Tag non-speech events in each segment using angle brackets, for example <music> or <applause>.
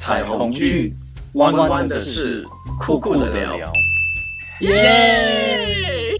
彩虹剧，弯弯的事，酷酷的聊。耶！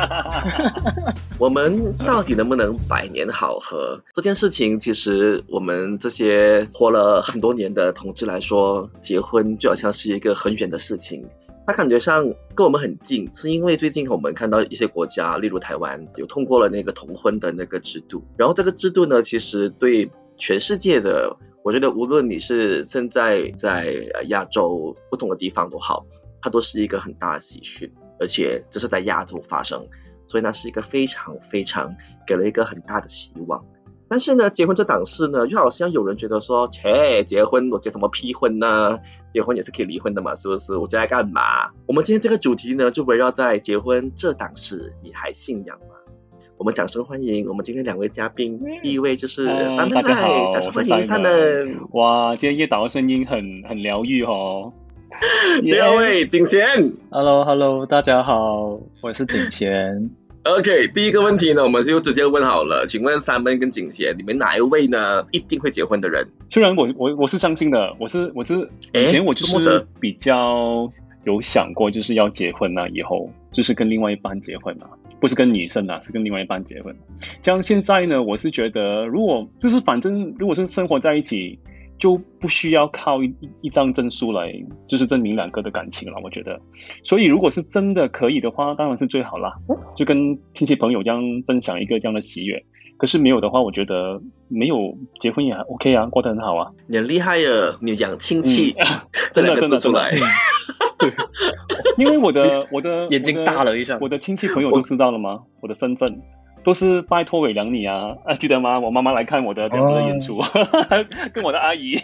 <laughs> 我们到底能不能百年好合？这件事情，其实我们这些活了很多年的同志来说，结婚就好像是一个很远的事情。它感觉上跟我们很近，是因为最近我们看到一些国家，例如台湾，有通过了那个同婚的那个制度。然后这个制度呢，其实对全世界的，我觉得无论你是现在在亚洲不同的地方都好，它都是一个很大的喜讯，而且这是在亚洲发生，所以那是一个非常非常给了一个很大的希望。但是呢，结婚这档事呢，又好像有人觉得说，切，结婚我结什么屁婚呢？结婚也是可以离婚的嘛，是不是？我在干嘛？我们今天这个主题呢，就围绕在结婚这档事，你还信仰吗？我们掌声欢迎我们今天两位嘉宾，第一位就是三门好，掌声欢迎三门。哇，今天叶导的声音很很疗愈哦。<laughs> 第二位景贤，Hello Hello，大家好，我是景贤。<laughs> OK，第一个问题呢，我们就直接问好了。请问三门跟景贤，你们哪一位呢？一定会结婚的人？虽然我我我是相信的，我是我是以前我就是比较有想过，就是要结婚啊，以后就是跟另外一半结婚啊，不是跟女生啊，是跟另外一半结婚。像现在呢，我是觉得，如果就是反正如果是生活在一起。就不需要靠一一张证书来，就是证明两个的感情了。我觉得，所以如果是真的可以的话，当然是最好啦。就跟亲戚朋友这样分享一个这样的喜悦。可是没有的话，我觉得没有结婚也还 OK 啊，过得很好啊。你很厉害啊，你讲亲戚，<laughs> 真的真的出来。对，因为我的 <laughs> 我的眼睛大了一下，我的亲戚朋友都知道了吗？我的身份。都是拜托伟良你啊，啊记得吗？我妈妈来看我的两个的演出，<laughs> 跟我的阿姨。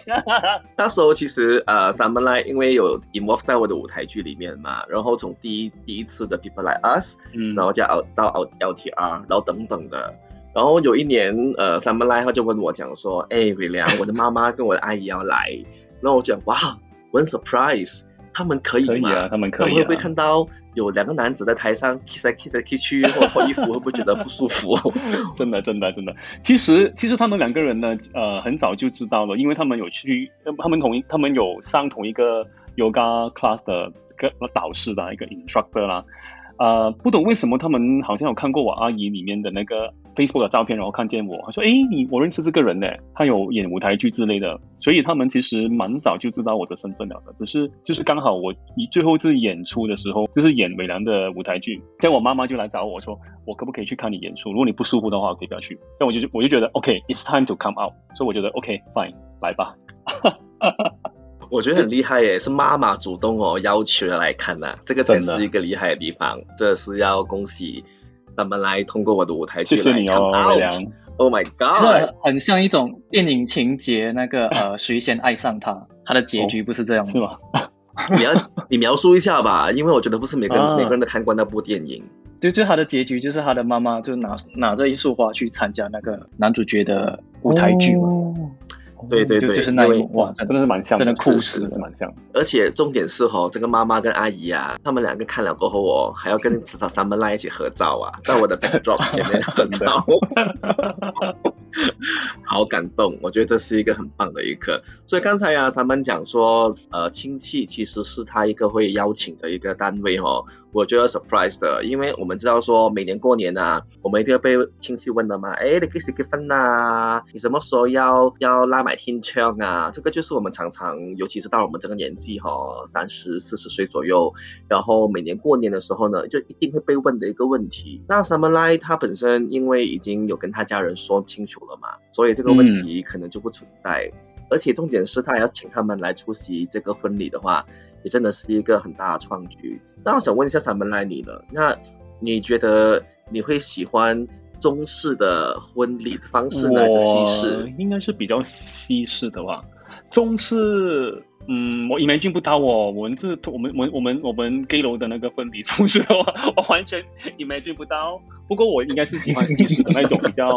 那时候其实呃，Summer Light 因为有 involve 在我的舞台剧里面嘛，然后从第一第一次的 People Like Us，嗯，然后加到 L T R，然后等等的，然后有一年呃，Summer Light 他就问我讲说，哎，伟良，我的妈妈跟我的阿姨要来，然后我讲哇，我很 surprise。他们可以吗？他们可以。他们会不会看到有两个男子在台上 kiss 来 kiss 来 kiss 去，或脱衣服，会不会觉得不舒服？<laughs> 真的，真的，真的。其实，其实他们两个人呢，呃，很早就知道了，因为他们有去，他们同一，他们有上同一个 yoga class 的个导师的一个 instructor 啦。呃，不懂为什么他们好像有看过我阿姨里面的那个 Facebook 的照片，然后看见我，他说：“哎，你我认识这个人呢，他有演舞台剧之类的。”所以他们其实蛮早就知道我的身份了的，只是就是刚好我你最后一次演出的时候，就是演美兰的舞台剧，这样我妈妈就来找我说：“我可不可以去看你演出？如果你不舒服的话，可以不要去。”但我就我就觉得 OK，it's time to come out，所以我觉得 OK fine，来吧。<laughs> 我觉得很厉害耶，是妈妈主动哦要求来看的，这个才是一个厉害的地方。这是要恭喜咱们来通过我的舞台剧来看 out。Oh my god，很像一种电影情节，那个呃，谁先爱上他，他的结局不是这样是吗？<laughs> 你要你描述一下吧，因为我觉得不是每个人每个人都看过那部电影。就就他的结局就是他的妈妈就拿拿着一束花去参加那个男主角的舞台剧嘛。对对对，就是那一哇，真的是蛮像，真的酷死，是蛮像。而且重点是哦，这个妈妈跟阿姨啊，他们两个看了过后哦，还要跟三门拉一起合照啊，在我的 backdrop 前面合照，<laughs> 好感动。我觉得这是一个很棒的一刻。所以刚才啊，三门讲说，呃，亲戚其实是他一个会邀请的一个单位哦。我觉得 surprise 的，因为我们知道说每年过年啊，我们一定要被亲戚问的嘛，哎，你几时结婚呐？你什么时候要要拉买天窗啊？这个就是我们常常，尤其是到了我们这个年纪哈，三十四十岁左右，然后每年过年的时候呢，就一定会被问的一个问题。那 Light 他本身因为已经有跟他家人说清楚了嘛，所以这个问题可能就不存在。而且重点是他要请他们来出席这个婚礼的话。也真的是一个很大的创举。那我想问一下，咱们来你了，那你觉得你会喜欢中式的婚礼方式呢，还是西式？应该是比较西式的吧。中式，嗯，我 imagine 不到哦。我们这我们我们我们我们 gay 楼的那个婚礼中式的话，我完全 imagine 不到。不过我应该是喜欢西式的那一种比较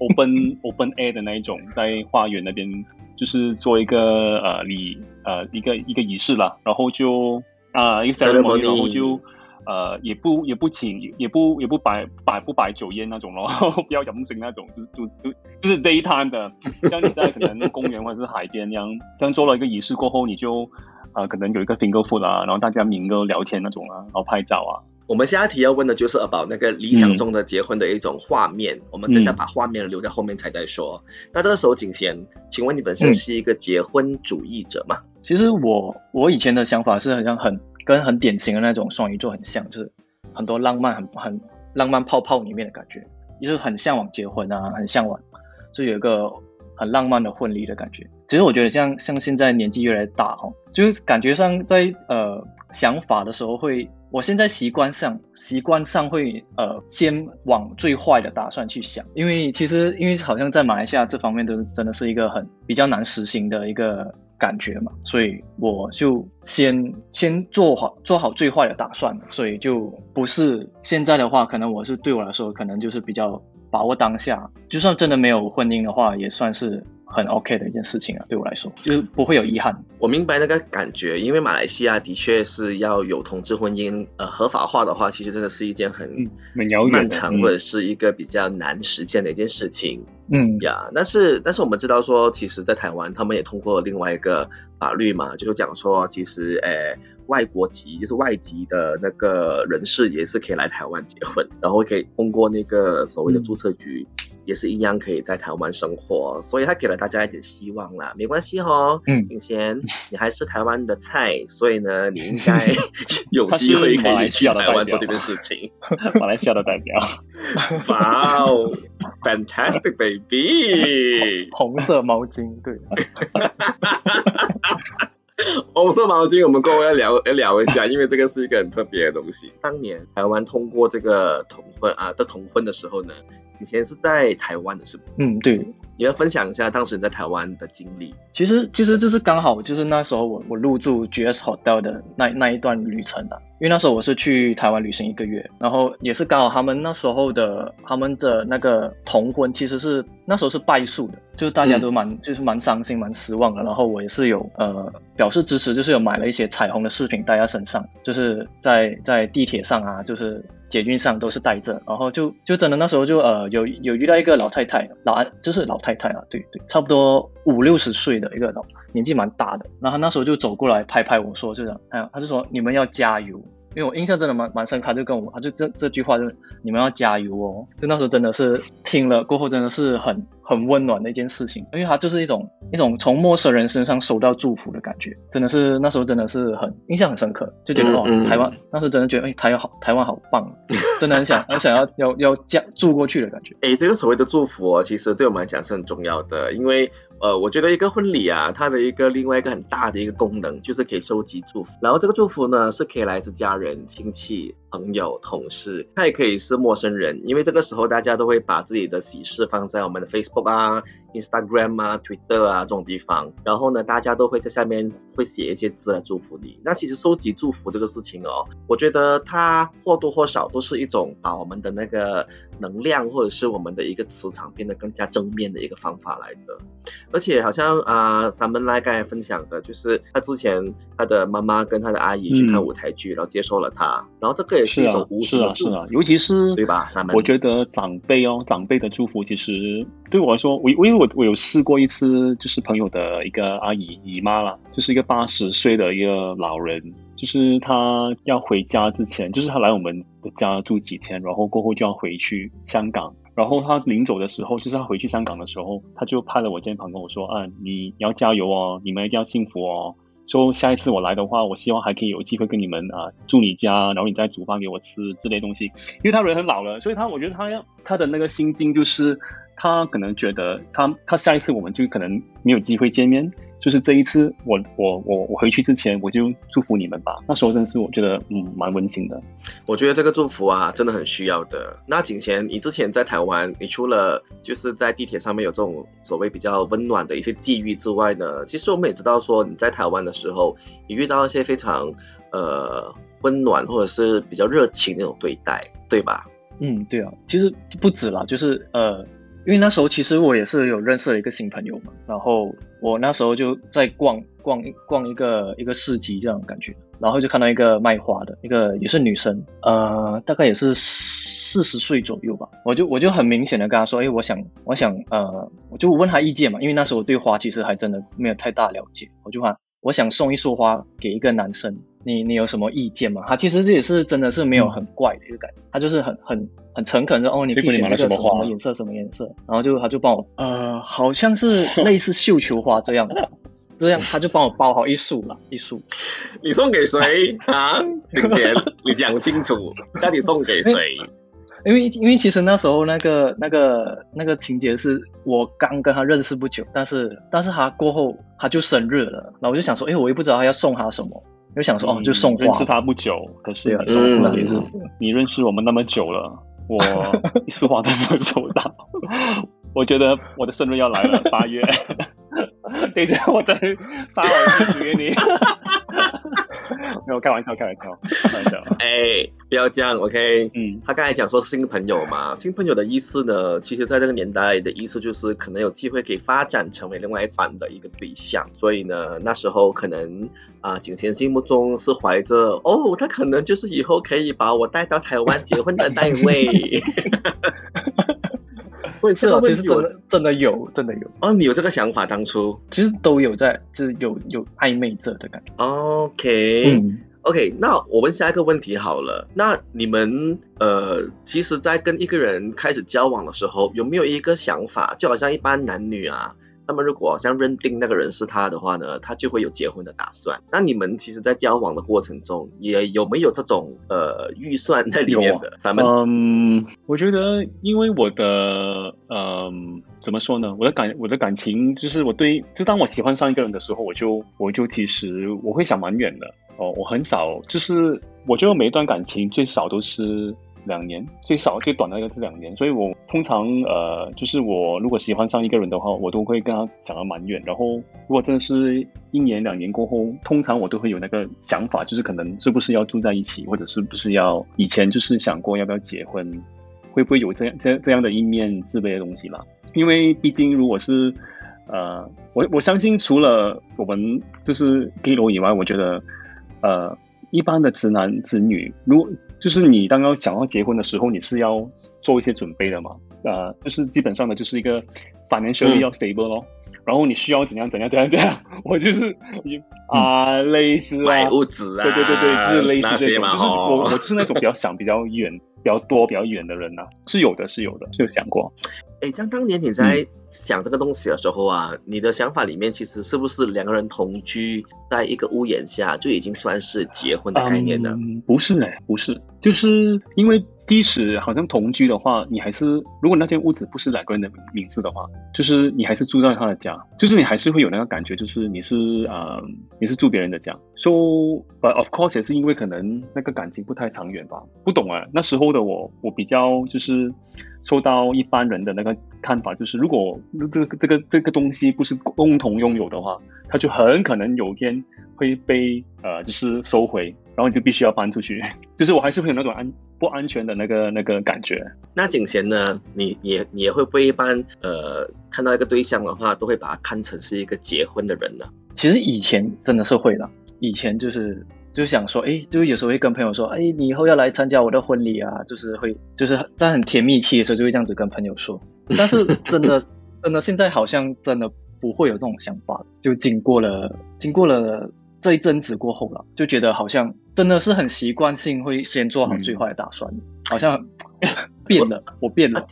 open open air 的那一种，在花园那边。就是做一个呃礼呃一个一个仪式了，然后就啊一个 ceremony，然后就呃，也不也不请，也不也不摆摆不摆酒宴那种咯，<laughs> 不要养生那种，就是就就就是 daytime 的，像你在可能公园或者是海边那样，这样做了一个仪式过后，你就呃可能有一个 finger food 啊，然后大家明个聊天那种啊，然后拍照啊。我们下一题要问的就是 about 那个理想中的结婚的一种画面，我们等下把画面留在后面才再说。那这个时候，景贤，请问你本身是一个结婚主义者吗？其实我我以前的想法是好像很跟很典型的那种双鱼座很像，就是很多浪漫很很浪漫泡泡里面的感觉，就是很向往结婚啊，很向往，就有一个很浪漫的婚礼的感觉。其实我觉得像像现在年纪越来越大哦，就是感觉上在呃想法的时候会。我现在习惯上习惯上会呃先往最坏的打算去想，因为其实因为好像在马来西亚这方面都真的是一个很比较难实行的一个感觉嘛，所以我就先先做好做好最坏的打算，所以就不是现在的话，可能我是对我来说可能就是比较把握当下，就算真的没有婚姻的话，也算是。很 OK 的一件事情啊，对我来说就是不会有遗憾。我明白那个感觉，因为马来西亚的确是要有同志婚姻呃合法化的话，其实真的是一件很很遥远、漫长或者是一个比较难实现的一件事情。嗯呀，但是但是我们知道说，其实，在台湾他们也通过另外一个法律嘛，就是讲说，其实诶外国籍就是外籍的那个人士也是可以来台湾结婚，然后可以通过那个所谓的注册局。也是一样可以在台湾生活，所以他给了大家一点希望啦。没关系哦，嗯，以前你还是台湾的菜，所以呢，你应该 <laughs> 有机会可以去台湾做这件事情。<laughs> 马来西亚的代表，<laughs> 哇哦，fantastic baby，<laughs> 红色毛巾，对，<laughs> 红色毛巾，我们各位要聊要聊一下，因为这个是一个很特别的东西。当年台湾通过这个同婚啊的同婚的时候呢。以前是在台湾的是不？嗯，对，你要分享一下当时在台湾的经历。其实，其实就是刚好就是那时候我我入住 GS Hotel 的那那一段旅程的，因为那时候我是去台湾旅行一个月，然后也是刚好他们那时候的他们的那个同婚其实是那时候是败诉的，就是大家都蛮就是蛮伤心蛮失望的，然后我也是有呃表示支持，就是有买了一些彩虹的饰品戴在身上，就是在在地铁上啊，就是。捷运上都是带着，然后就就真的那时候就呃有有遇到一个老太太，老安就是老太太啊，对对，差不多五六十岁的一个老年纪蛮大的，然后他那时候就走过来拍拍我说，就这样，哎，他就说你们要加油。因为我印象真的蛮蛮深，他就跟我，他就这这句话就是你们要加油哦。就那时候真的是听了过后，真的是很很温暖的一件事情，因为他就是一种一种从陌生人身上收到祝福的感觉，真的是那时候真的是很印象很深刻，就觉得哦，台湾那时候真的觉得哎，台湾好，台湾好棒，真的很想很想要要要加住过去的感觉。哎，这个所谓的祝福哦，其实对我们来讲是很重要的，因为。呃，我觉得一个婚礼啊，它的一个另外一个很大的一个功能，就是可以收集祝福。然后这个祝福呢，是可以来自家人、亲戚、朋友、同事，它也可以是陌生人。因为这个时候大家都会把自己的喜事放在我们的 Facebook 啊、Instagram 啊、Twitter 啊这种地方，然后呢，大家都会在下面会写一些字来祝福你。那其实收集祝福这个事情哦，我觉得它或多或少都是一种把我们的那个能量或者是我们的一个磁场变得更加正面的一个方法来的。而且好像啊，三门来刚才分享的，就是他之前他的妈妈跟他的阿姨去看舞台剧，然后接受了他，然后这个也是一种无是啊是啊，尤其是对吧？三门，我觉得长辈哦，长辈的祝福其实对我来说，我我因为我我有试过一次，就是朋友的一个阿姨姨妈啦，就是一个八十岁的一个老人，就是他要回家之前，就是他来我们的家住几天，然后过后就要回去香港。然后他临走的时候，就是他回去香港的时候，他就拍了我肩膀跟我说：“啊，你要加油哦，你们一定要幸福哦。说下一次我来的话，我希望还可以有机会跟你们啊住你家，然后你再煮饭给我吃之类东西。因为他人很老了，所以他我觉得他要他的那个心境就是他可能觉得他他下一次我们就可能没有机会见面。”就是这一次，我我我我回去之前，我就祝福你们吧。那时候真的是我觉得，嗯，蛮温馨的。我觉得这个祝福啊，真的很需要的。那景贤，你之前在台湾，你除了就是在地铁上面有这种所谓比较温暖的一些际遇之外呢，其实我们也知道说你在台湾的时候，你遇到一些非常呃温暖或者是比较热情那种对待，对吧？嗯，对啊，其实不止啦，就是呃。因为那时候其实我也是有认识了一个新朋友嘛，然后我那时候就在逛逛逛一个一个市集这样感觉，然后就看到一个卖花的一个也是女生，呃，大概也是四十岁左右吧，我就我就很明显的跟她说，哎，我想我想呃，我就问她意见嘛，因为那时候我对花其实还真的没有太大了解，我就问我想送一束花给一个男生。你你有什么意见吗？他其实这也是真的是没有很怪的一个感觉，他就是很很很诚恳的哦，你可以选一个什么什么颜色什么颜色，然后就他就帮我呃，好像是类似绣球花这样的，<laughs> 这样他就帮我包好一束了，一束。你送给谁啊？景杰，你讲清楚，到底送给谁？因为因为其实那时候那个那个那个情节是我刚跟他认识不久，但是但是他过后他就生日了，然后我就想说，哎，我也不知道他要送他什么。就想说哦，就送花。认识他不久，可是也是你认识我们那么久了，我 <laughs> 一束花都没有收到。我觉得我的生日要来了，八月。<laughs> <laughs> 等一下，我再发好地址给你。<laughs> 没有开玩笑，开玩笑，开玩笑。<laughs> 哎，不要这样，OK？嗯，他刚才讲说新朋友嘛，新朋友的意思呢，其实在这个年代的意思就是可能有机会可以发展成为另外一半的一个对象，所以呢，那时候可能啊，景贤心目中是怀着哦，他可能就是以后可以把我带到台湾结婚的那位。<laughs> 所以是其实真的真的有，真的有哦。你有这个想法，当初其实都有在，就是有有暧昧者的感觉。OK，OK，那我问下一个问题好了。那你们呃，其实，在跟一个人开始交往的时候，有没有一个想法，就好像一般男女啊？那么，如果像认定那个人是他的话呢，他就会有结婚的打算。那你们其实，在交往的过程中，也有没有这种呃预算在里面的？咱们嗯，我觉得，因为我的嗯，怎么说呢？我的感，我的感情，就是我对，就当我喜欢上一个人的时候，我就，我就其实我会想蛮远的哦。我很少，就是我觉得每一段感情最少都是。两年最少最短的一个是两年，所以我通常呃，就是我如果喜欢上一个人的话，我都会跟他讲的蛮远。然后如果真的是一年两年过后，通常我都会有那个想法，就是可能是不是要住在一起，或者是不是要以前就是想过要不要结婚，会不会有这样这这样的一面自卑的东西啦？因为毕竟如果是呃，我我相信除了我们就是 gay 以外，我觉得呃。一般的直男直女，如就是你刚刚想要结婚的时候，你是要做一些准备的嘛？呃，就是基本上的就是一个 financial 要 stable 咯，然后你需要怎样怎样怎样怎样，<laughs> 我就是啊类似啊，买屋子啊，对对对对，就是类似这种，就是我我是那种比较想比较远、比较多、比较远的人呐，是有的，是有的，是有想过。哎，像当年你在想这个东西的时候啊，你的想法里面其实是不是两个人同居在一个屋檐下就已经算是结婚的概念呢？不是哎，不是，就是因为即使好像同居的话，你还是如果那间屋子不是两个人的名字的话，就是你还是住在他的家，就是你还是会有那个感觉，就是你是呃你是住别人的家。So but of course 也是因为可能那个感情不太长远吧，不懂啊。那时候的我，我比较就是受到一般人的那个。看法就是，如果这个这个这个东西不是共同拥有的话，它就很可能有天会被呃，就是收回，然后你就必须要搬出去。<laughs> 就是我还是会有那种安不安全的那个那个感觉。那景贤呢？你也你也会不会一般呃看到一个对象的话，都会把他看成是一个结婚的人呢？其实以前真的是会的，以前就是。就想说，哎，就是有时候会跟朋友说，哎，你以后要来参加我的婚礼啊，就是会，就是在很甜蜜期的时候就会这样子跟朋友说。<laughs> 但是真的，真的现在好像真的不会有这种想法。就经过了，经过了这一阵子过后了，就觉得好像真的是很习惯性会先做好最坏的打算，好像 <laughs> 变了，我变了。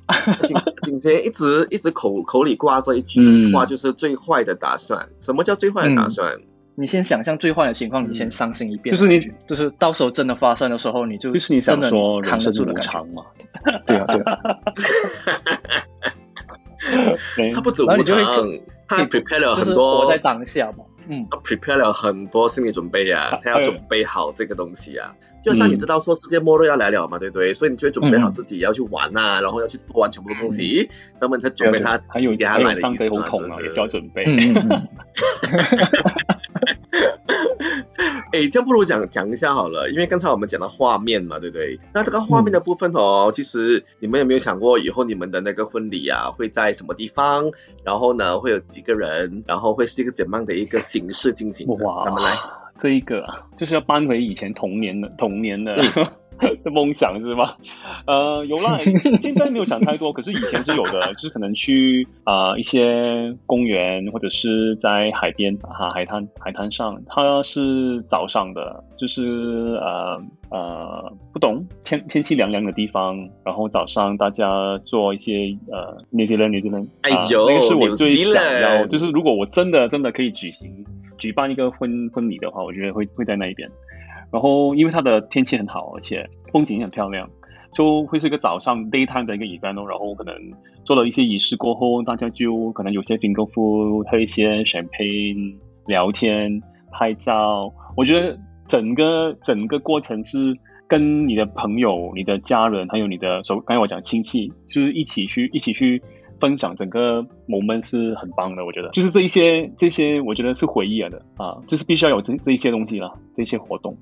今天一直一直口口里挂着一句话，就是最坏的打算。什么叫最坏的打算？你先想象最坏的情况，你先伤心一遍，就是你，就是到时候真的发生的时候，你就就是你想说扛得住的长嘛？<laughs> 对啊，对啊。<laughs> 他不止无常，他 prepare 了很多，活在当下嘛。嗯，他 prepare 了很多心理准备呀，他要准备好这个东西啊。就像你知道说世界末日要来了嘛，对不对？所以你就会准备好自己要去玩呐，然后要去做完全部的东西，那么才准备他还有接下来的意思啊，也需要准备。<laughs> 哎，哎，这样不如讲讲一下好了，因为刚才我们讲到画面嘛，对不对？那这个画面的部分哦，其实你们有没有想过，以后你们的那个婚礼啊，会在什么地方？然后呢，会有几个人？然后会是一个怎样的一个形式进行？哇，咱们来，这一个啊，就是要搬回以前童年的童年的。的 <laughs> 梦想是吗？呃，有啦，<laughs> 现在没有想太多，可是以前是有的，<laughs> 就是可能去啊一些公园或者是在海边啊海滩海滩上，它是早上的，就是呃呃不懂天天气凉凉的地方，然后早上大家做一些呃那些人那些人，哎呦，那个是我最想要，就是如果我真的真的可以举行举办一个婚婚礼的话，我觉得会会在那一边。然后，因为它的天气很好，而且风景也很漂亮，就会是一个早上 daytime 的一个 event。然后可能做了一些仪式过后，大家就可能有些 finger food，喝一些 champagne，聊天、拍照。我觉得整个整个过程是跟你的朋友、你的家人，还有你的，所刚才我讲亲戚，就是一起去一起去分享整个 moment 是很棒的。我觉得就是这一些这些，我觉得是回忆了的啊，就是必须要有这这一些东西了，这些活动。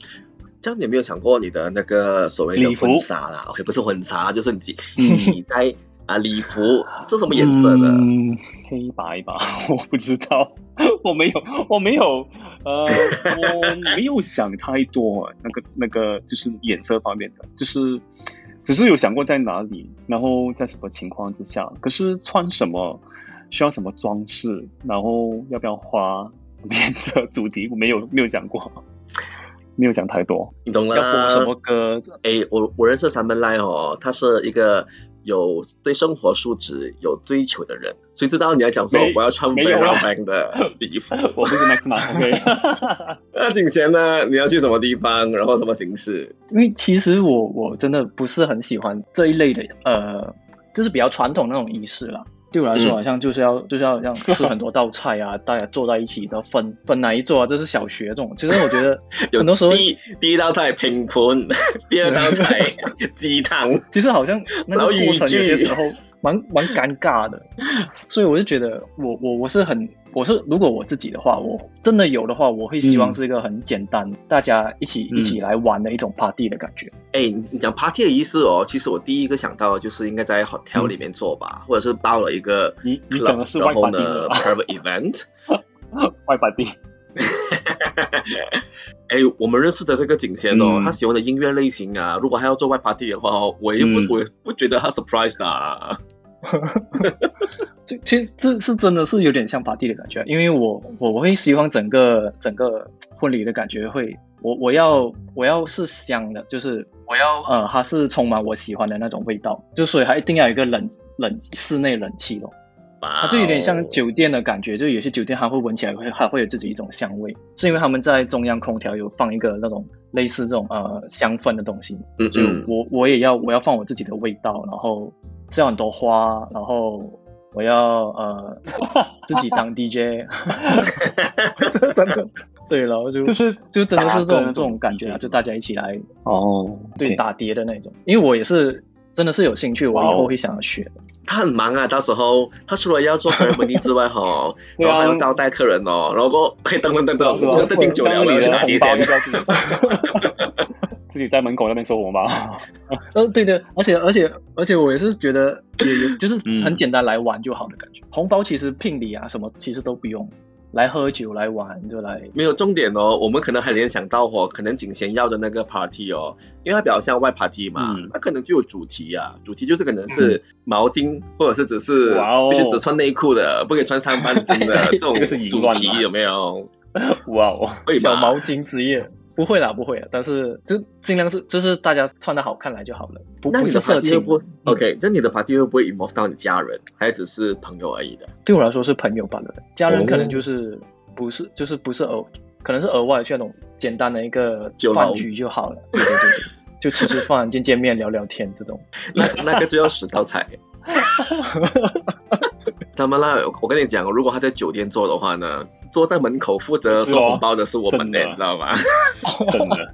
这样你有没有想过你的那个所谓的婚纱啦？OK，不是婚纱，就是你你在啊礼服是什么颜色的？黑白吧，<laughs> 我不知道，我没有，我没有，呃，我没有想太多，那个那个就是颜色方面的，就是只是有想过在哪里，然后在什么情况之下，可是穿什么需要什么装饰，然后要不要花什么颜色主题，我没有没有讲过。<laughs> 没有讲太多，你懂了。要播什么歌？哎，我我认识三门来哦，他是一个有对生活素质有追求的人。谁知道你要讲说我要穿 e a n 的 <laughs> 礼服？我不是 Max 吗？OK。那景贤呢？你要去什么地方？然后什么形式？因为其实我我真的不是很喜欢这一类的，呃，就是比较传统那种仪式啦。对我来说，好像就是要就是要像吃很多道菜啊，大家坐在一起，然后分分哪一桌啊，这是小学这种。其实我觉得 <laughs> 很多时候，第第一道菜拼盘，<laughs> 第二道菜 <laughs> 鸡汤，其实好像那个过程有些时候蛮蛮尴尬的。所以我就觉得，我我我是很。我是如果我自己的话，我真的有的话，我会希望是一个很简单，大家一起一起来玩的一种 party 的感觉。哎，你讲 party 的意思哦，其实我第一个想到的就是应该在 hotel 里面做吧，或者是包了一个，你你讲的是外 party 呢 private event，<laughs> 外 party。<laughs> 哎，我们认识的这个景贤哦，他喜欢的音乐类型啊，如果他要做外 party 的话，我也不我不觉得他 surprise 的。<laughs> 就其实这是真的是有点像 party 的感觉，因为我我我会希望整个整个婚礼的感觉会，我我要我要是香的，就是我要呃它是充满我喜欢的那种味道，就所以它一定要有一个冷冷室内冷气咯。它就有点像酒店的感觉，就有些酒店它会闻起来会还会有自己一种香味，是因为他们在中央空调有放一个那种类似这种呃香氛的东西，就我我也要我要放我自己的味道，然后。是很多花，然后我要呃 <laughs> 自己当 DJ，真的？<laughs> 对了，就就是就真的是这种这种感觉啊，就大家一起来哦，对打碟的那种，因为我也是真的是有兴趣，我以后会想要学。他很忙啊，到时候他除了要做生日婚礼之外哈，<laughs> 然后还要招待客人哦，然后可以等等等等，我都敬酒了，我要去拿碟先。自己在门口那边收红包，呃，对的，而且而且而且我也是觉得也有 <laughs> 就是很简单来玩就好的感觉。红包其实聘礼啊什么其实都不用，来喝酒来玩就来。没有重点哦，我们可能还联想到哦，可能景贤要的那个 party 哦，因为它比较像外 party 嘛，它可能就有主题啊，主题就是可能是毛巾，或者是只是必须只穿内裤的，不可以穿上半身的这种 <laughs> 主题有没有？<laughs> 哇哦，小毛巾之夜。不会啦，不会啦，但是就尽量是，就是大家穿的好看来就好了。不，不是色情。OK，那你的 party 会不会 involve 到你家人，还只是朋友而已的？对我来说是朋友罢了，家人可能就是不是，就是不是额，可能是额外去那种简单的一个饭局就好了。对对对对，就吃吃饭、见见面、聊聊天这种。那那个就要十道菜。<laughs> 怎么啦？我跟你讲，如果他在酒店做的话呢？坐在门口负责收红包的是我们的，你知道吗？<laughs> 真的，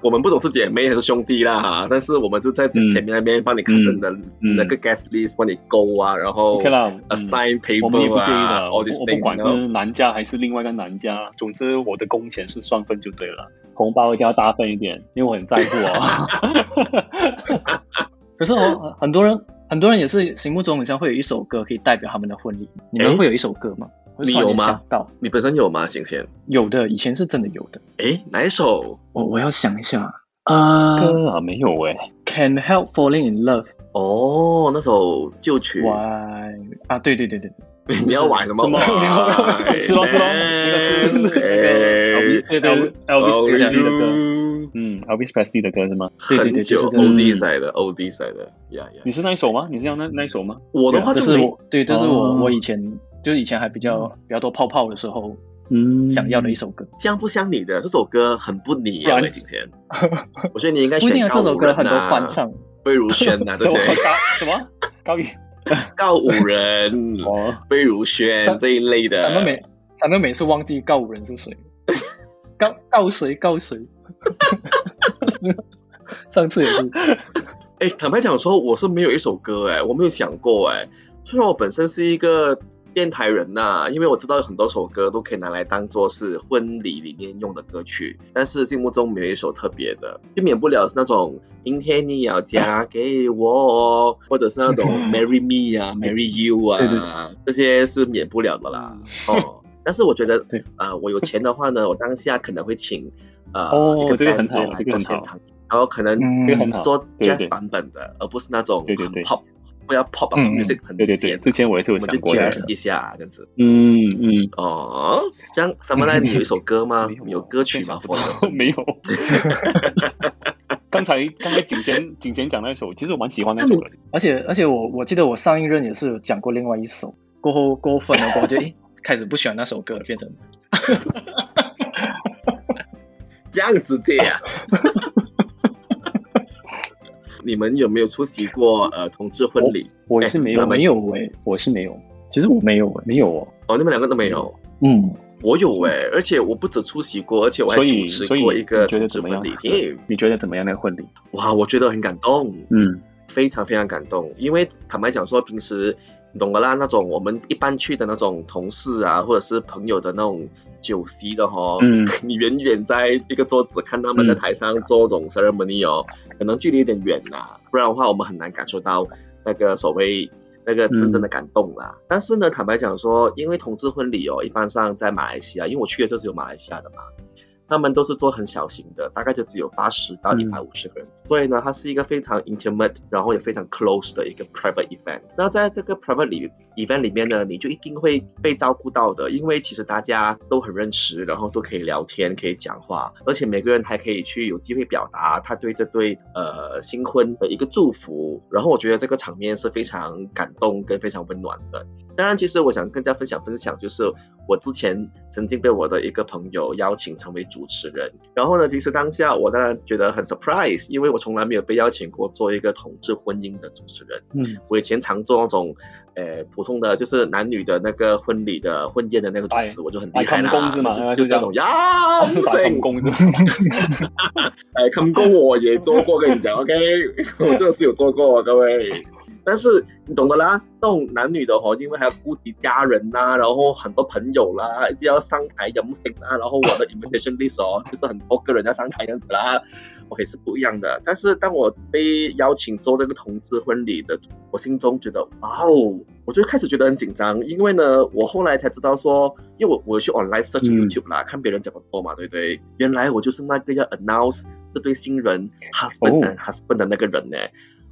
我们不懂是姐妹还是兄弟啦哈，但是我们就在前面那边帮你看着的那个 guest list，帮你勾啊，然后，assign paper 我们也不介意啊我不管是男家还是另外一个男家，总之我的工钱是双份就对了，红包一定要大份一点，因为我很在乎 <laughs> <laughs> 哦。可是我很多人很多人也是心目中好像会有一首歌可以代表他们的婚礼，你们诶会有一首歌吗？你有吗到你本身有吗？行贤？有的，以前是真的有的。诶，哪一首？我我要想一下，啊、歌啊没有哎，Can Help Falling in Love。哦，那首旧曲。Why 啊？对对对对对，你要玩什么？<laughs> 是咯是咯那个是那个哎对对 Elvis Presley 的，歌。嗯，Elvis Presley 的歌是吗？对对对就是 OD 赛的 OD 赛的呀呀。你是那一首吗？你是要那那一首吗？我的话就是我对，这是我、哦我以前就是以前还比较比较多泡泡的时候嗯想要的一首歌。像不像你的这首歌很不你啊，魏景贤。我觉得你应该 <laughs> 选这首歌很多啊翻唱。魏如萱 <laughs> 呐，这些高什么高宇？<laughs> 告五人、哦，魏如萱这一类的。咱们每咱们每次忘记告五人是谁，告告谁告谁。<laughs> 上次也是，哎，坦白讲说，我是没有一首歌哎，我没有想过哎。虽然我本身是一个电台人呐、因为我知道有很多首歌都可以拿来当做是婚礼里面用的歌曲，但是心目中没有一首特别的，就免不了是那种明天你要嫁给我，或者是那种 <laughs> Marry Me 啊，Marry You 啊，对对这些是免不了的啦。<laughs> 哦，但是我觉得对，啊、我有钱的话呢，我当下可能会请呃、哦一个这个很好来这个很好做现场，然后可能嗯这个很好做对 jazz 版本的，而不是那种对对对很 pop，不要 pop 啊嗯嗯 music 很对对对，之前我也是有我们就想过的。jazz 一下这样子。嗯嗯，哦，这样什么呢？你有一首歌吗？没有有歌曲吗？我 <laughs> 没有。<laughs> 刚才刚才景贤 <laughs> 景贤讲那首，其实我蛮喜欢那首的。而且而且我我记得我上一任也是有讲过另外一首，过后过后分了过后就诶开始不喜欢那首歌了，变成这样子这样。<laughs> 你们有没有出席过呃同志婚礼？我是没有，没有诶，我是没有，其实我没有诶，没有哦。哦，你们两个都没有。嗯，我有哎、而且我不止出席过，而且我还主持过一个你觉得同志怎么样婚礼。天你觉得怎么样那个婚礼？哇，我觉得很感动。嗯非常非常感动，因为坦白讲说，平时你懂的啦，那种我们一般去的那种同事啊，或者是朋友的那种酒席的哈，嗯你远远在一个桌子看他们在台上做这种 ceremony 哦，可能距离有点远呐、不然的话我们很难感受到那个所谓那个真正的感动啦。但是呢，坦白讲说，因为同志婚礼哦，一般上在马来西亚，因为我去的就是有马来西亚的嘛。他们都是做很小型的，大概就只有八十到一百五十个人，所以呢，它是一个非常 intimate，然后也非常 close 的一个 private event。那在这个 private 里 event 里面呢，你就一定会被照顾到的，因为其实大家都很认识，然后都可以聊天，可以讲话，而且每个人还可以去有机会表达他对这对呃新婚的一个祝福。然后我觉得这个场面是非常感动跟非常温暖的。当然，其实我想更加分享分享，就是我之前曾经被我的一个朋友邀请成为主持人，然后呢，其实当下我当然觉得很 surprise，因为我从来没有被邀请过做一个同志婚姻的主持人。嗯，我以前常做那种呃普通的，就是男女的那个婚礼的婚宴的那个主持，我就很厉害啦，就就是那种呀，打成成功是吧？<laughs> 哎，看工我也做过，跟你讲，OK，<laughs> 我真的是有做过，各位。但是你懂得啦，那种男女的哦，因为还要顾及家人啦、然后很多朋友啦，一定要上台饮食啊，然后我的 invitation list 哦，就是很多个人要上台这样子啦，OK 是不一样的。但是当我被邀请做这个同志婚礼的，我心中觉得哇哦，我就开始觉得很紧张，因为呢，我后来才知道说，因为我我去 online search 嗯 YouTube 啦，看别人怎么做嘛，对不对？原来我就是那个要 announce 这对新人 husband 哦 and husband 的那个人呢。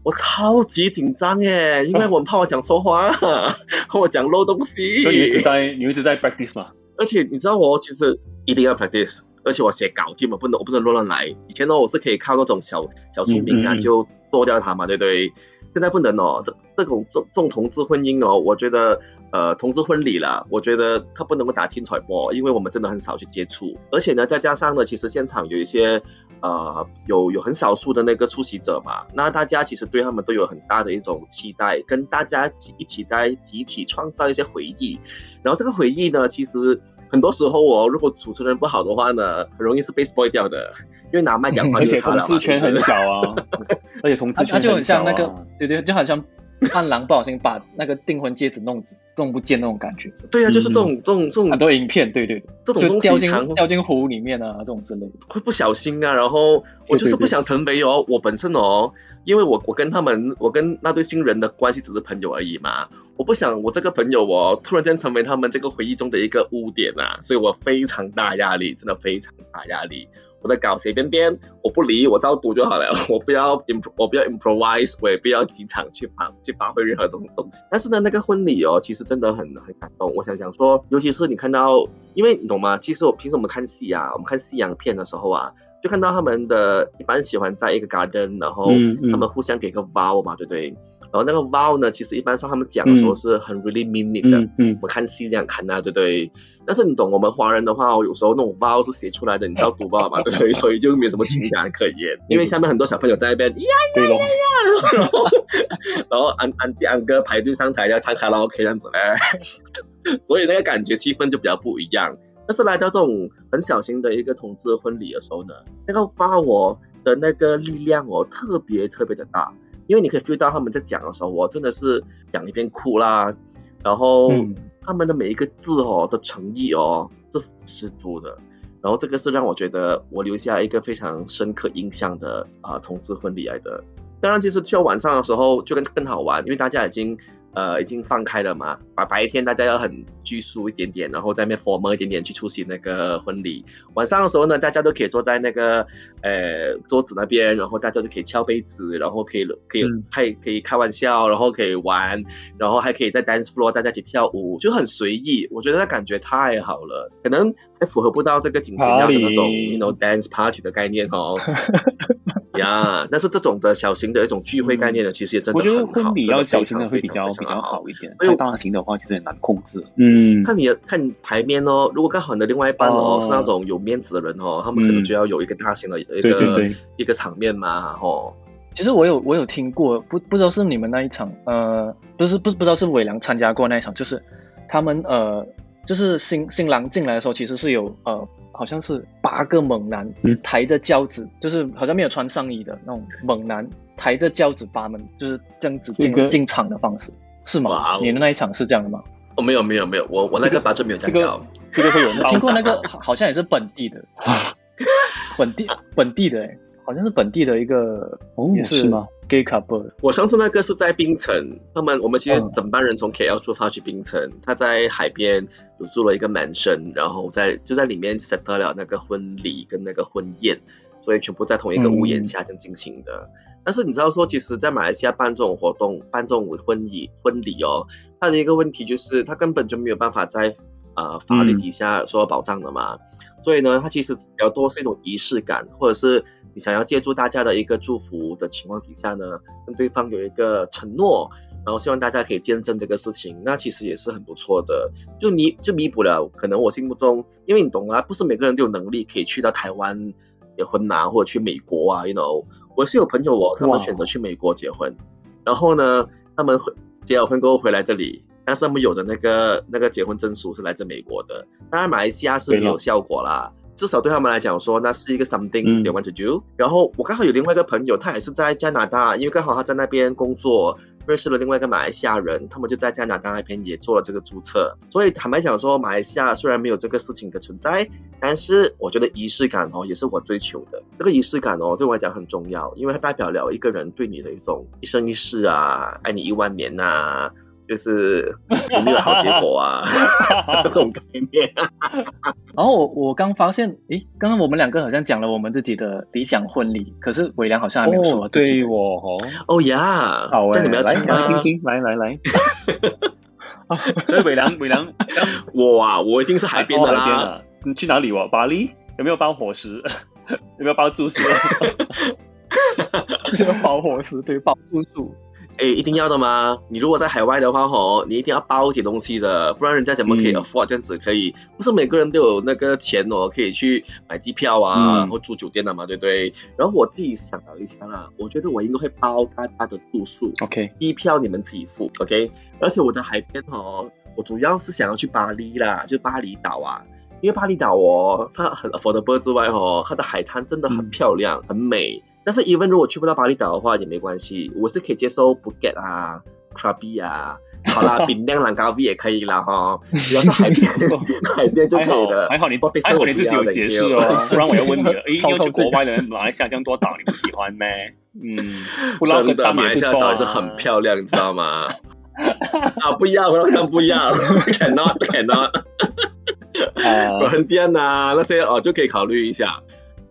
我超级紧张耶，<laughs> 因为我很怕我讲错话，<laughs> 怕我讲漏东西。所以你一直在你一直在 practice 吗？而且你知道我其实一定要 practice，而且我写稿题嘛，不能我不能乱乱来。以前呢，我是可以靠那种小小聪明啊，嗯嗯嗯就剁掉它嘛，对不对？现在不能哦，这这种重重同志婚姻哦，我觉得呃同志婚礼啦，我觉得他不能够打天彩波，因为我们真的很少去接触，而且呢，再加上呢，其实现场有一些呃有有很少数的那个出席者嘛，那大家其实对他们都有很大的一种期待，跟大家一起在集体创造一些回忆，然后这个回忆呢，其实很多时候哦，如果主持人不好的话呢，很容易是被 spoil 掉的，因为拿麦讲话而 <laughs> 且就是他了嘛。同志圈很小啊，而且同志圈 <laughs> 他就圈很像那个啊，对对，就好像 <laughs> 伴郎不小心把那个订婚戒指弄弄不见那种感觉。对啊，就是这种这种这种很多影片，对对，这种东西掉进西常掉进湖里面啊，这种之类的。会不小心啊，然后我就是不想成为哦，我本身哦，因为我我跟他们，我跟那对新人的关系只是朋友而已嘛，我不想我这个朋友哦，突然间成为他们这个回忆中的一个污点啊，所以我非常大压力，真的非常大压力。我在搞随便编，我不理，我照读就好了，<laughs> 我不要 imp，我不要 improvise，我也不要机场去发去发挥任何这种东西。但是呢，那个婚礼哦，其实真的很很感动。我想想说，尤其是你看到，因为你懂吗？其实我平时我们看戏啊，我们看西洋片的时候啊，就看到他们的一般喜欢在一个 garden，然后他们互相给个 vow 嘛，对不对？然后那个 vow 呢，其实一般上他们讲的时候嗯是很 really meaning 的。嗯嗯我们看戏这样看啊，对不对？但是你懂我们华人的话哦，有时候那种 vow 是写出来的，你知道读 vow 嘛，<laughs> 对不对？所以就没有什么情感可言。因为下面很多小朋友在那边呀，对咯，然后 <laughs> 然后安安迪安哥排队上台要唱卡拉 OK 这样子嘞，<laughs> 所以那个感觉气氛就比较不一样。但是来到这种很小型的一个同志婚礼的时候呢，那个发我的那个力量哦，特别特别的大，因为你可以 feel 到他们在讲的时候，我真的是讲一边哭啦，然后他们的每一个字哦的诚意哦是十足的，然后这个是让我觉得我留下一个非常深刻印象的啊、同志婚礼来的。当然，其实去到晚上的时候就更更好玩，因为大家已经呃已经放开了嘛，白白天大家要很拘束一点点，然后在那边 formal 一点点去出席那个婚礼。晚上的时候呢，大家都可以坐在那个呃桌子那边，然后大家就可以敲杯子，然后可以可以嗯开、可以开玩笑，然后可以玩，然后还可以在 dance floor 大家一起跳舞，就很随意。我觉得那感觉太好了，可能还符合不到这个景前要的那种 you know dance party 的概念哦。<laughs> <laughs> <laughs> 呀，但是这种的小型的一种聚会概念呢，其实也真的我觉很好。得婚礼要小型的会比较比较好。一点，所以太大型的话其实很难控制。嗯，看你的看你牌面哦，如果刚好你的另外一半哦哦是那种有面子的人哦，他们可能嗯就要有一个大型的一个一个场面嘛，哦，其实我有我有听过，不不知道是你们那一场，呃，不是不不知道是伟良参加过那一场，就是他们呃，就是新新郎进来的时候，其实是有呃，好像是八个猛男嗯抬着轿子，就是好像没有穿上衣的那种猛男抬着轿子把门，就是这样子进、这个进场的方式，是吗哦？你的那一场是这样的吗？哦没有没有没有，我我那个八字没有这这个样高，这个会有我听过那个 <laughs> 好好像也是本地的，<laughs> 本地本地的、欸，好像是本地的一个，哦也是吗？？gay couple，我上次那个是在槟城，他们我们其实嗯整班人从 KL 出发去槟城，他在海边有住了一个 mansion，然后在就在里面 set 了那个婚礼跟那个婚宴，所以全部在同一个屋檐下这样进行的。但是你知道说，其实，在马来西亚办这种活动、办这种婚礼婚礼哦，它的一个问题就是，它根本就没有办法在呃法律嗯底下受到保障的嘛。所以呢，它其实比较多是一种仪式感，或者是你想要借助大家的一个祝福的情况底下呢，跟对方有一个承诺，然后希望大家可以见证这个事情，那其实也是很不错的，就弥就弥补了可能我心目中，因为你懂啊，不是每个人都有能力可以去到台湾结婚啊，或者去美国啊，you know，我是有朋友哦，他们选择去美国结婚，然后呢，他们会结了婚过后回来这里。但是他们有的那个那个结婚证书是来自美国的，当然马来西亚是没有效果啦，至少对他们来讲说那是一个 something 嗯 they want to do。然后我刚好有另外一个朋友，他也是在加拿大，因为刚好他在那边工作，认识了另外一个马来西亚人，他们就在加拿大那边也做了这个注册。所以坦白讲说，马来西亚虽然没有这个事情的存在，但是我觉得仪式感哦也是我追求的。这个仪式感哦对我来讲很重要，因为它代表了一个人对你的一种一生一世啊，爱你一万年呐、就是有没有好结果啊，<laughs> 这种概念。<laughs> 然后我我刚发现，诶，刚刚我们两个好像讲了我们自己的理想婚礼，可是伟良好像还没有说哦，自己对我哦，哦呀，好哎，这你们要来听吗来？听听，来来来。<laughs> 所以伟良伟良我啊，我一定是海边的啦。海边啊，你去哪里哦？巴黎有没有包伙食？有没有包住宿？这个包伙食，对，包住宿。哎，一定要的吗？你如果在海外的话吼，你一定要包一点东西的，不然人家怎么可以嗯 afford 这样子可以？不是每个人都有那个钱哦，可以去买机票啊，嗯然后住酒店的嘛，对不对？然后我自己想了一下啦，我觉得我应该会包大家的住宿，OK，机票你们自己付，OK？而且我的海边哦，我主要是想要去巴黎啦，就巴厘岛啊。因为巴厘岛哦，它很 affordable 之外哦，它的海滩真的很漂亮，很美。但是 even 如果去不到巴厘岛的话也没关系，我是可以接受 Phuket 啊、Krabi 啊，好啦，冰亮兰高 V 也可以啦哈，只要是海边，<laughs> 海边就可以了。还好你还好你自己有解释哦，不然我要问你了。<laughs> 哎，要去国外的马来西亚这样多岛，你不喜欢咩？嗯，<laughs> 真的，马来西亚岛也是很漂亮，你知道吗？啊，不要，我看不要，cannot cannot，啊，很颠呐，那些哦就可以考虑一下。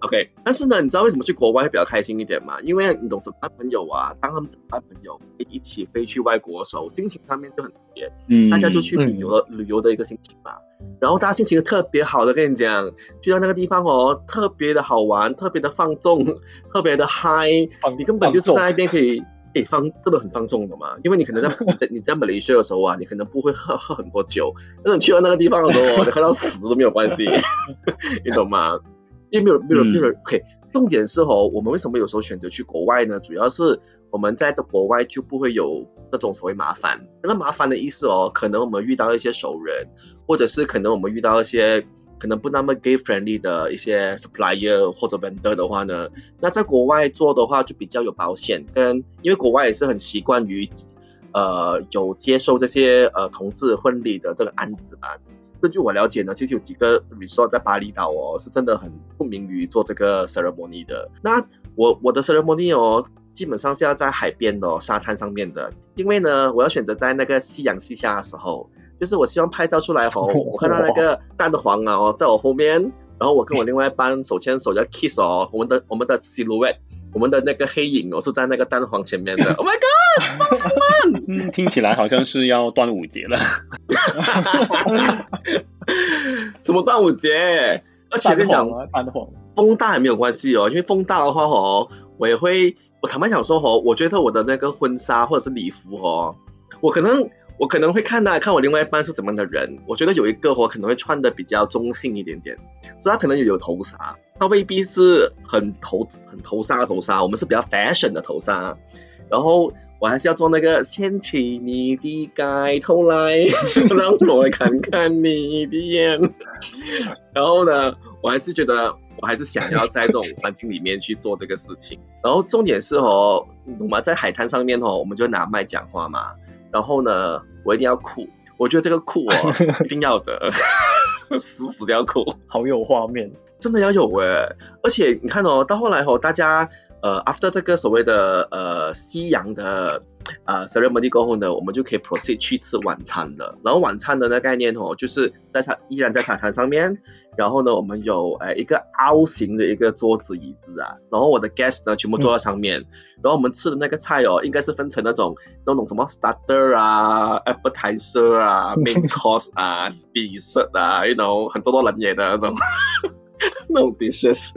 OK，但是呢，你知道为什么去国外会比较开心一点吗？因为你懂怎么办朋友啊，当他们怎么办朋友一起飞去外国的时候，心情上面就很特别，嗯，大家就去旅游的旅游的一个心情嘛。然后大家心情特别好的，跟你讲，去到那个地方哦，特别的好玩，特别的放纵，<laughs> 特别的嗨，你根本就是在那边可以。诶，放真的很放纵的嘛，因为你可能在你在马来西亚的时候啊，你可能不会喝喝很多酒，但是去到那个地方的时候，你喝到死都没有关系，<laughs> 你懂吗？因为没有没有没有，OK，重点是哦，我们为什么有时候选择去国外呢？主要是我们在的国外就不会有那种所谓麻烦，那个麻烦的意思哦，可能我们遇到一些熟人，或者是可能我们遇到一些。可能不那么 gay friendly 的一些 supplier 或者 vendor 的话呢，那在国外做的话就比较有保险，跟因为国外也是很习惯于呃有接受这些呃同志婚礼的这个案子嘛。根据我了解呢，其实有几个 resort 在巴厘岛哦，是真的很不名于做这个 ceremony 的。那我我的 ceremony 哦，基本上是要在海边的沙滩上面的，因为呢，我要选择在那个夕阳西下的时候。就是我希望拍照出来哦，<laughs> 我看到那个蛋黄啊哦，在我后面，然后我跟我另外一班手牵手叫 kiss 哦，我们的我们的 silhouette，我们的那个黑影哦是在那个蛋黄前面的。<laughs> Oh my god！<laughs> 嗯，听起来好像是要端午节了。<laughs> 什么端午节？而且跟你讲，蛋黄风大也没有关系哦，因为风大的话哦，我也会，我坦白讲说哦，我觉得我的那个婚纱或者是礼服哦，我可能。我可能会看到看我另外一半是怎么样的人，我觉得有一个我可能会穿的比较中性一点点，所以他可能也有头纱，他未必是很头很头纱头纱，我们是比较 fashion 的头纱，然后我还是要做那个掀起你的盖头来，<laughs> 让我来看看你的眼，然后呢，我还是觉得我还是想要在这种环境里面去做这个事情，然后重点是哦，懂吗？在海滩上面哦，我们就拿麦讲话嘛。然后呢，我一定要酷，我觉得这个酷哦，一定要的，<laughs> 死死都要酷，好有画面，真的要有哎，而且你看哦，到后来哦，大家呃，after 这个所谓的呃夕阳的。啊，ceremony 过后呢，我们就可以 proceed 去吃晚餐了。然后晚餐的那概念哦，就是在沙依然在沙滩上面，然后呢，我们有诶一个凹形的一个桌子椅子啊，然后我的 guest 呢全部坐在上面，然后我们吃的那个菜哦，应该是分成那种那种什么 starter 啊，appetizer 啊，main course 啊，dessert 啊，you know 很多多人也的那种 <laughs> 那种 dishes。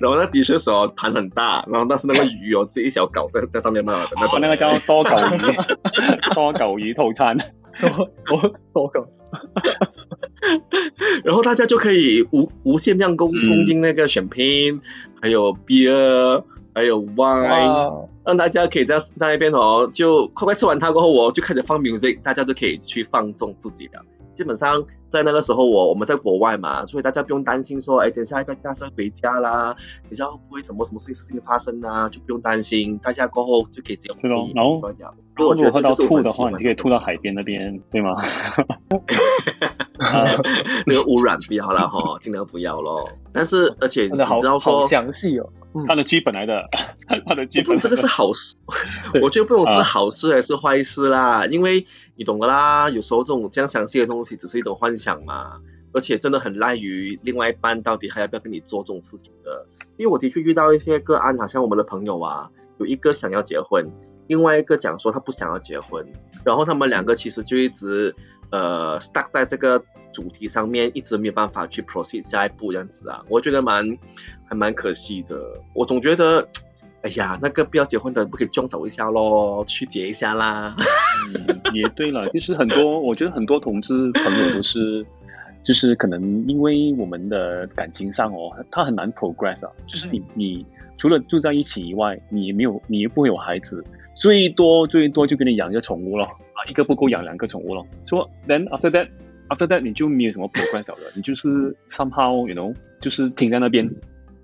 然后那的确是哦，盘很大，然后但是那个鱼哦，是一小搞在在上面卖的那种。那个叫多狗鱼，<laughs> 多狗鱼套餐，多多多狗。<laughs> 然后大家就可以无无限量供供应那个选品，还有 beer，还有 wine，让大家可以在在那边哦，就快快吃完它过后，我就开始放 music，大家就可以去放纵自己了。基本上在那个时候，我我们在国外嘛，所以大家不用担心说，哎，等下一班大家回家啦，等下会不会什么什么事情发生啊？就不用担心，大家过后就可以这样是咯。然后如果喝到吐的话，你就可以吐到海边那边，对吗？<laughs> <laughs> 那个污染不要了哈，尽量不要咯。但是而且你知道说详细哦。他的剧本来的，<laughs> 他的剧本，这个是好事，<laughs> 我觉得不懂是好事还是坏事啦，因为你懂的啦，有时候这种这样详细的东西只是一种幻想嘛，而且真的很赖于另外一半到底还要不要跟你做这种事情的，因为我的确遇到一些个案，好像我们的朋友啊，有一个想要结婚，另外一个讲说他不想要结婚，然后他们两个其实就一直呃 stuck 在这个。主题上面一直没有办法去 proceed 下一步这样子啊，我觉得蛮还蛮可惜的。我总觉得，哎呀，那个不要结婚的不可以装走一下咯，去结一下啦。嗯，也对了，就是很多，我觉得很多同志朋友都是，就是可能因为我们的感情上哦，他很难 progress 啊。就是你你除了住在一起以外，你没有你又不会有孩子，最多最多就给你养一个宠物咯，啊，一个不够养两个宠物咯。说 then after that。after that 你就没有什么 progress 了，你就是 somehow you know 就是停在那边。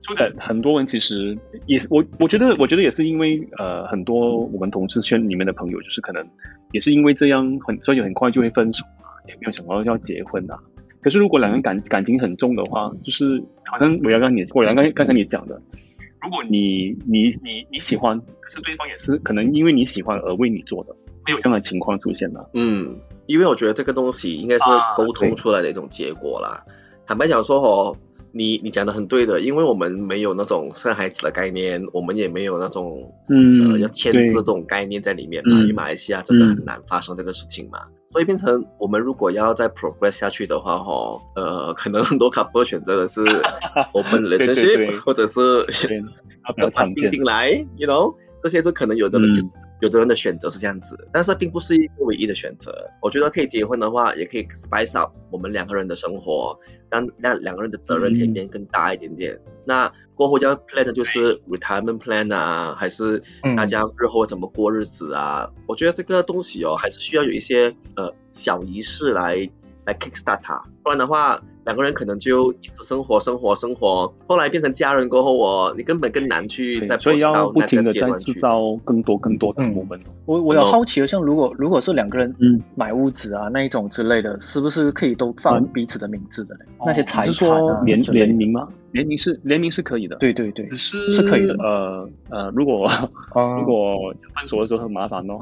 说的很多人其实也是我，我觉得我觉得也是因为呃很多我们同事圈里面的朋友，就是可能也是因为这样很所以很快就会分手啊，也没有想到要结婚啊。可是如果两个人感感情很重的话，就是好像我要刚你我要刚刚才你讲的，如果你你你你喜欢，可是对方也是可能因为你喜欢而为你做的，会有这样的情况出现的。嗯，因为我觉得这个东西应该是沟通出来的一种结果啦。坦白讲说哦。你你讲的很对的，因为我们没有那种生孩子的概念，我们也没有那种呃要签字这种概念在里面嘛。因为马来西亚真的很难发生这个事情嘛，所以变成我们如果要再 progress 下去的话，哈，呃，可能很多 couple 选择的是 <laughs> open relationship，或者是要谈 <laughs> 进来，you know，这些就可能有的人。有的人的选择是这样子，但是并不是一个唯一的选择。我觉得可以结婚的话，也可以 spice up 我们两个人的生活，让让两个人的责任可以变更大一点点。那过后要 plan 的就是 retirement plan 啊，还是大家日后怎么过日子啊？我觉得这个东西哦，还是需要有一些呃小仪式来来 kick start 它，不然的话。两个人可能就一直生活生活生活，后来变成家人过后，我你根本更难去再所以要不停的在制造更多更多的我们。我我有好奇的，像如果如果是两个人嗯买屋子啊那一种之类的，是不是可以都放彼此的名字的嘞？那些财产啊联联名吗？联名是联名是可以的，对对对，只是是可以的。呃呃，如果 <laughs> 如果分手的时候很麻烦哦，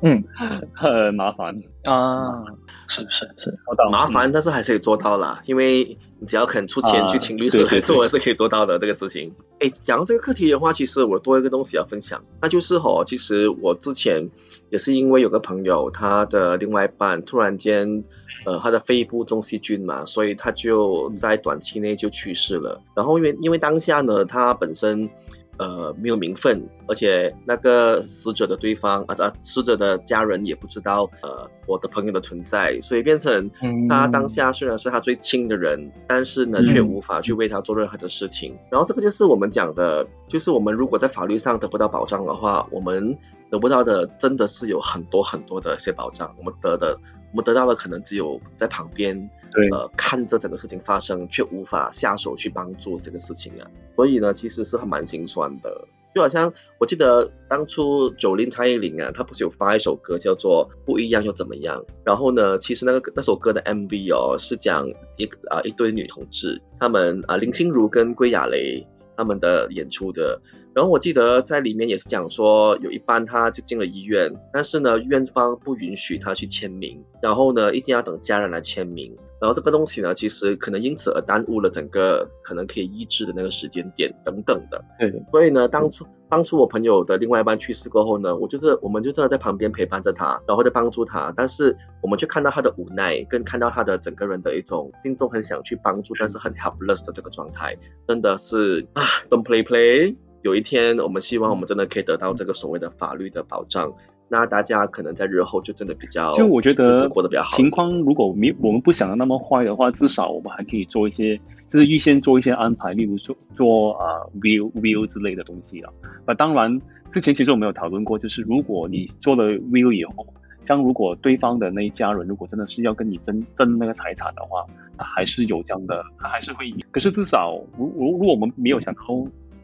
嗯，<laughs> 很麻烦。啊，是是。是，麻烦，但是还是可以做到啦，因为你只要肯出钱去请律师来做，是可以做到的这个事情。哎，讲到这个课题的话，其实我多一个东西要分享，那就是吼，其实我之前也是因为有个朋友，他的另外一半突然间。呃，他的肺部中细菌嘛，所以他就在短期内就去世了。然后因为因为当下呢，他本身呃没有名分，而且那个死者的对方啊，啊死者的家人也不知道呃我的朋友的存在，所以变成他当下虽然是他最亲的人，但是呢却无法去为他做任何的事情。然后这个就是我们讲的，就是我们如果在法律上得不到保障的话，我们得不到的真的是有很多很多的一些保障，我们得的。我们得到的可能只有在旁边，呃，看着整个事情发生，却无法下手去帮助这个事情啊。所以呢，其实是很蛮心酸的。就好像我记得当初九零蔡依林啊，她不是有发一首歌叫做《不一样又怎么样》？然后呢，其实那个那首歌的 MV 哦，是讲一啊一对女同志，他们啊林心如跟归亚蕾他们的演出的。然后我记得在里面也是讲说，有一班他就进了医院，但是呢，院方不允许他去签名，然后呢，一定要等家人来签名。然后这个东西呢，其实可能因此而耽误了整个可能可以医治的那个时间点等等的。对。所以呢，当初当初我朋友的另外一半去世过后呢，我就是我们就真的在旁边陪伴着他，然后在帮助他，但是我们却看到他的无奈，跟看到他的整个人的一种心中很想去帮助，但是很 helpless 的这个状态，真的是啊，don't play play。有一天，我们希望我们真的可以得到这个所谓的法律的保障，那大家可能在日后就真的比较，就我觉得过得比较好。情况如果没我们不想的那么坏的话，至少我们还可以做一些，就是预先做一些安排，例如说做啊 will will 之类的东西啊。那当然，之前其实我们有讨论过，就是如果你做了 will 以后，像如果对方的那一家人如果真的是要跟你争争那个财产的话，他还是有这样的，他还是会。可是至少如如如果我们没有想到。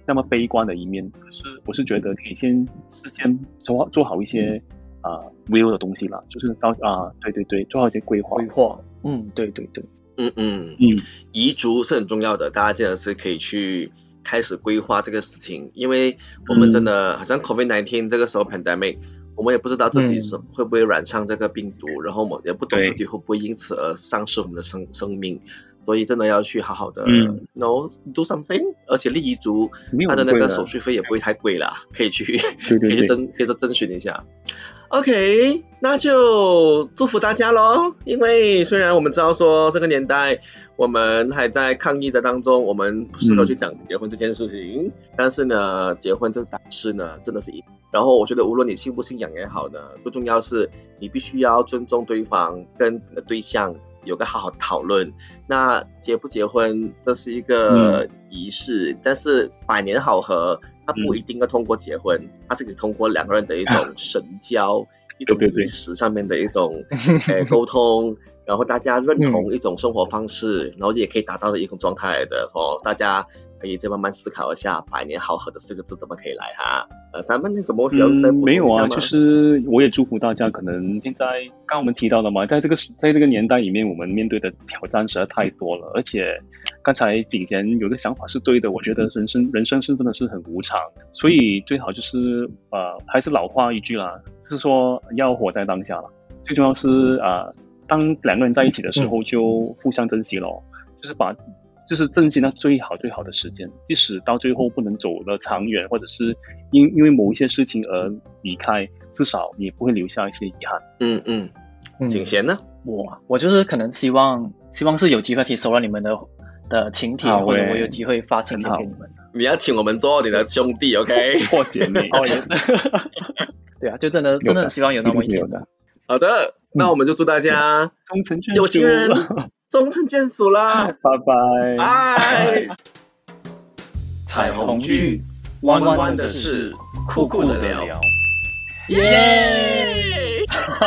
那么悲观的一面，可是我是觉得可以先事先做做好一些啊 will 的东西啦，就是到啊，对对对，做好一些规划。规划，嗯，对对对，嗯嗯嗯，遗嘱是很重要的，大家真的是可以去开始规划这个事情，因为我们真的好像 COVID nineteen 这个时候 pandemic，我们也不知道自己是会不会染上这个病毒，然后我们也不懂自己会不会因此而丧失我们的生生命。所以真的要去好好的，no do something，而且立遗嘱，他的那个手续费也不会太贵啦，可以去 <laughs> 可以去征可以去征询一下。OK，那就祝福大家喽。因为虽然我们知道说这个年代我们还在抗疫的当中，我们不适合去讲结婚这件事情，但是呢，结婚这个大事呢，真的是一。然后我觉得无论你信不信仰也好呢，最重要是你必须要尊重对方跟对象。有个好好讨论，那结不结婚这是一个仪式，但是百年好合，它不一定要通过结婚，它是可以通过两个人的一种神交，一种历史上面的一种诶沟通，然后大家认同一种生活方式，然后也可以达到的一种状态的哦，大家可以再慢慢思考一下“百年好合”的四个字怎么可以来哈。呃，三分你什么需要再补充没有啊，就是我也祝福大家。可能现在刚刚我们提到了嘛，在这个在这个年代里面，我们面对的挑战实在太多了。而且刚才景贤有个想法是对的，我觉得人生人生是真的是很无常，所以最好就是呃，还是老话一句啦，是说要活在当下了。最重要是啊、呃当两个人在一起的时候，就互相珍惜咯，就是把。就是珍惜那最好最好的时间，即使到最后不能走得长远，或者是因因为某一些事情而离开，至少也不会留下一些遗憾。嗯嗯，嗯景贤呢？我我就是可能希望希望是有机会可以收到你们的的请帖，或者我有机会发请帖给你们。你要请我们做你的兄弟，OK？或姐妹，哦，也 <laughs> 对啊，就真的真的希望有那么一天。好的，那我们就祝大家有情人 <laughs> 终成眷属啦！拜拜。拜。<laughs> 彩虹剧，弯弯弯的的事事，酷酷的聊！耶！<laughs>